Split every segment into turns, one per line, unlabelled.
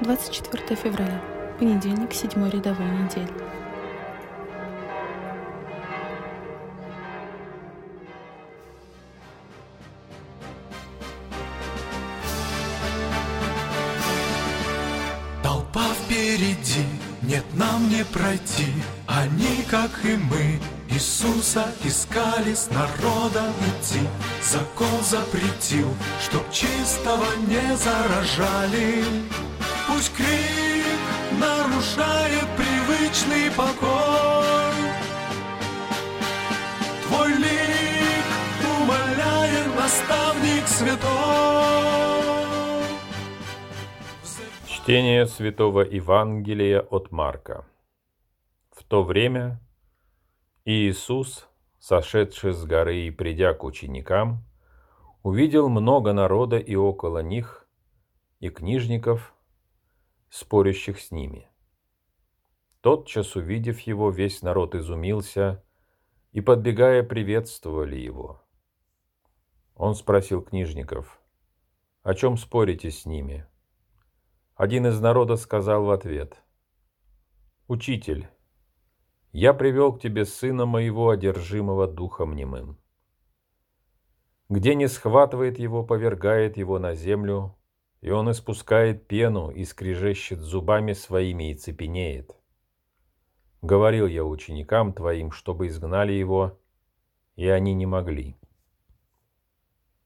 24 февраля, понедельник, седьмой рядовой недели.
Толпа впереди, нет нам не пройти, они, как и мы, Иисуса искали с народом идти. Закон запретил, чтоб чистого не заражали. Пусть крик нарушает привычный покой. Твой лик умоляет наставник святой.
Чтение Святого Евангелия от Марка. В то время Иисус, сошедший с горы и придя к ученикам, увидел много народа и около них, и книжников, спорящих с ними. Тотчас, увидев его, весь народ изумился и, подбегая, приветствовали его. Он спросил книжников, «О чем спорите с ними?» Один из народа сказал в ответ, «Учитель, я привел к тебе сына моего, одержимого духом немым. Где не схватывает его, повергает его на землю, и он испускает пену и скрежещет зубами своими и цепенеет. Говорил я ученикам твоим, чтобы изгнали его, и они не могли.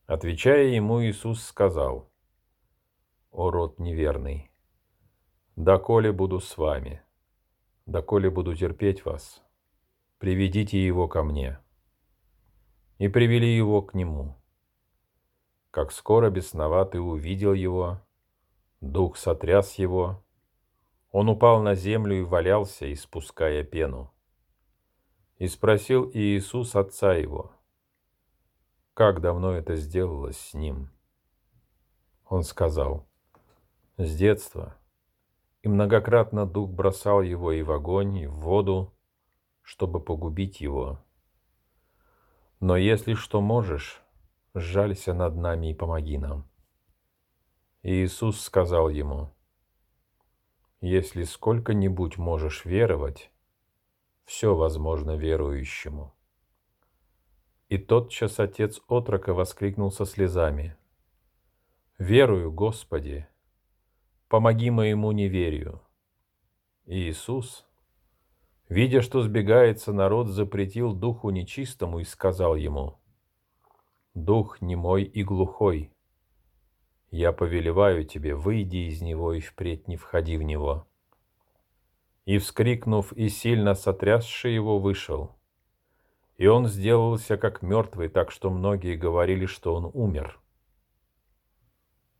Отвечая ему, Иисус сказал, «О род неверный, доколе буду с вами?» доколе буду терпеть вас, приведите его ко мне». И привели его к нему. Как скоро бесноватый увидел его, дух сотряс его, он упал на землю и валялся, испуская пену. И спросил Иисус отца его, как давно это сделалось с ним. Он сказал, с детства – и многократно дух бросал его и в огонь, и в воду, чтобы погубить его. Но если что можешь, сжалься над нами и помоги нам. И Иисус сказал ему, «Если сколько-нибудь можешь веровать, все возможно верующему». И тотчас отец отрока воскликнул со слезами, «Верую, Господи, помоги моему неверию. И Иисус, видя, что сбегается народ, запретил духу нечистому и сказал ему, «Дух немой и глухой, я повелеваю тебе, выйди из него и впредь не входи в него». И, вскрикнув и сильно сотрясший его, вышел. И он сделался как мертвый, так что многие говорили, что он умер.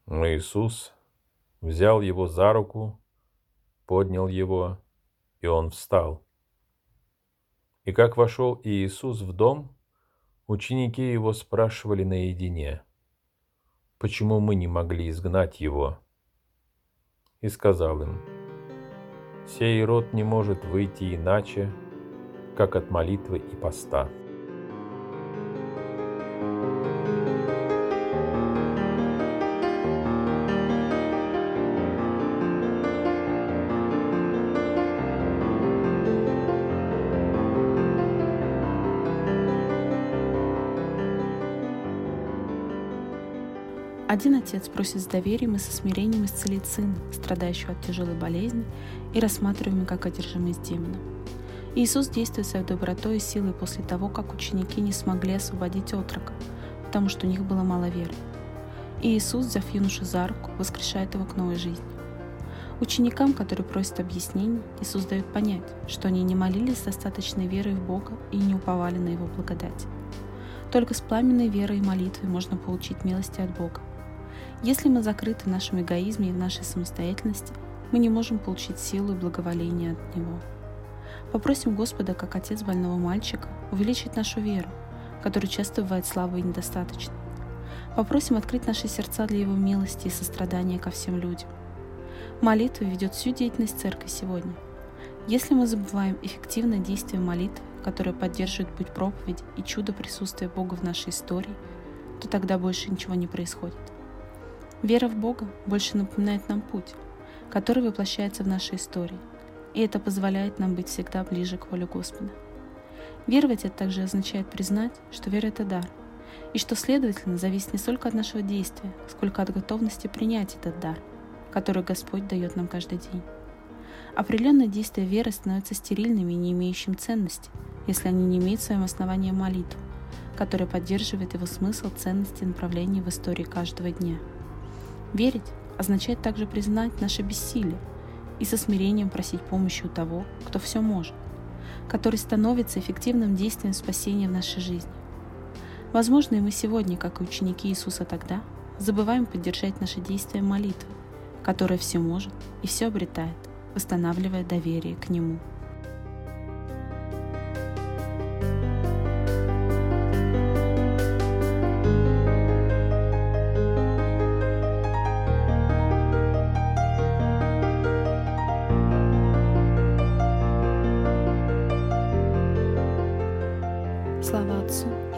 Но Иисус, взял его за руку, поднял его, и он встал. И как вошел Иисус в дом, ученики его спрашивали наедине, почему мы не могли изгнать его. И сказал им, «Сей род не может выйти иначе, как от молитвы и поста».
Один отец просит с доверием и со смирением исцелить сына, страдающего от тяжелой болезни и рассматриваемый как одержимый демоном. Иисус действует своей добротой и силой после того, как ученики не смогли освободить отрока, потому что у них было мало веры. И Иисус, взяв юношу за руку, воскрешает его к новой жизни. Ученикам, которые просят объяснений, Иисус дает понять, что они не молились с достаточной верой в Бога и не уповали на Его благодать. Только с пламенной верой и молитвой можно получить милости от Бога. Если мы закрыты в нашем эгоизме и в нашей самостоятельности, мы не можем получить силу и благоволение от Него. Попросим Господа, как отец больного мальчика, увеличить нашу веру, которая часто бывает слабой и недостаточной. Попросим открыть наши сердца для Его милости и сострадания ко всем людям. Молитва ведет всю деятельность Церкви сегодня. Если мы забываем эффективное действие молитвы, которое поддерживает путь проповеди и чудо присутствия Бога в нашей истории, то тогда больше ничего не происходит. Вера в Бога больше напоминает нам путь, который воплощается в нашей истории, и это позволяет нам быть всегда ближе к воле Господа. Веровать это также означает признать, что вера – это дар, и что, следовательно, зависит не столько от нашего действия, сколько от готовности принять этот дар, который Господь дает нам каждый день. Определенные действия веры становятся стерильными и не имеющими ценности, если они не имеют в своем основании молитву, которая поддерживает его смысл, ценности и направление в истории каждого дня. Верить означает также признать наше бессилие и со смирением просить помощи у того, кто все может, который становится эффективным действием спасения в нашей жизни. Возможно, и мы сегодня, как и ученики Иисуса тогда, забываем поддержать наши действия молитвы, которая все может и все обретает, восстанавливая доверие к Нему.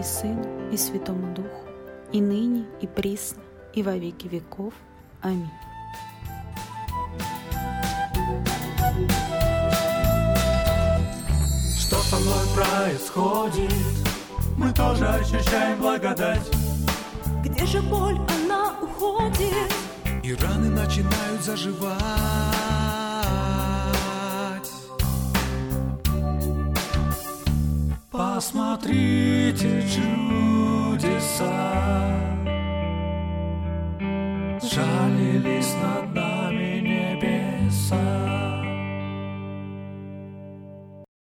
И Сыну и Святому Духу, и ныне, и присно, и во веки веков. Аминь.
Что со мной происходит? Мы тоже ощущаем благодать
Где же боль, она уходит
И раны начинают заживать Посмотрите чудеса. Жалились над